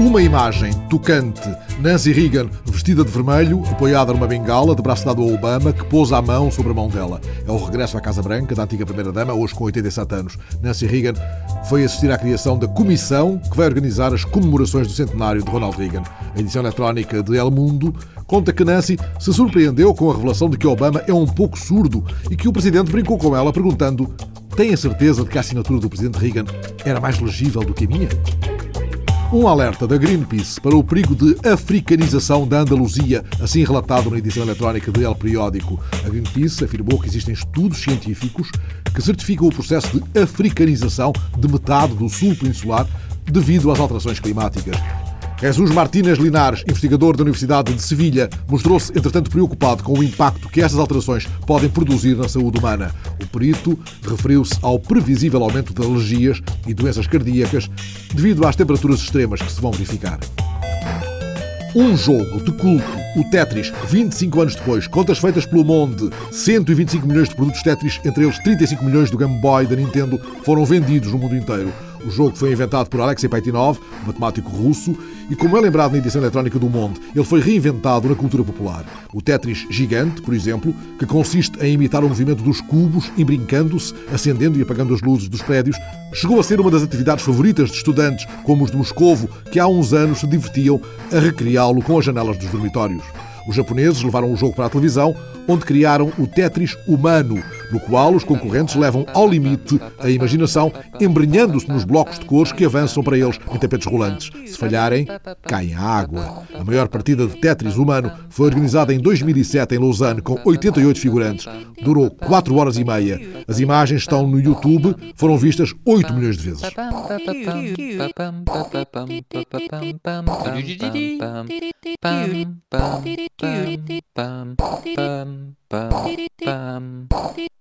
Uma imagem tocante. Nancy Reagan, vestida de vermelho, apoiada numa bengala, de braço dado a Obama, que pôs a mão sobre a mão dela. É o regresso à Casa Branca da antiga Primeira-Dama, hoje com 87 anos. Nancy Reagan foi assistir à criação da comissão que vai organizar as comemorações do centenário de Ronald Reagan. A edição eletrónica de El Mundo conta que Nancy se surpreendeu com a revelação de que Obama é um pouco surdo e que o presidente brincou com ela perguntando: Tem a certeza de que a assinatura do presidente Reagan era mais legível do que a minha? Um alerta da Greenpeace para o perigo de africanização da Andaluzia, assim relatado na edição eletrónica de El Periódico. A Greenpeace afirmou que existem estudos científicos que certificam o processo de africanização de metade do sul peninsular devido às alterações climáticas. Jesus Martínez Linares, investigador da Universidade de Sevilha, mostrou-se, entretanto, preocupado com o impacto que essas alterações podem produzir na saúde humana. O perito referiu-se ao previsível aumento de alergias e doenças cardíacas devido às temperaturas extremas que se vão verificar. Um jogo de culto, o Tetris, 25 anos depois, contas feitas pelo Monde, 125 milhões de produtos Tetris, entre eles 35 milhões do Game Boy da Nintendo, foram vendidos no mundo inteiro. O jogo foi inventado por Alexei Petinov, matemático russo, e como é lembrado na edição eletrónica do Mundo, ele foi reinventado na cultura popular. O Tetris gigante, por exemplo, que consiste em imitar o movimento dos cubos, e brincando-se, acendendo e apagando as luzes dos prédios, chegou a ser uma das atividades favoritas de estudantes, como os de Moscovo, que há uns anos se divertiam a recriá-lo com as janelas dos dormitórios. Os japoneses levaram o jogo para a televisão, onde criaram o Tetris humano, no qual os concorrentes levam ao limite a imaginação, embrenhando-se nos blocos de cores que avançam para eles em tapetes rolantes. Se falharem, caem à água. A maior partida de Tetris humano foi organizada em 2007 em Lausanne, com 88 figurantes. Durou 4 horas e meia. As imagens estão no YouTube, foram vistas 8 milhões de vezes. Pam, pam, pam, pam.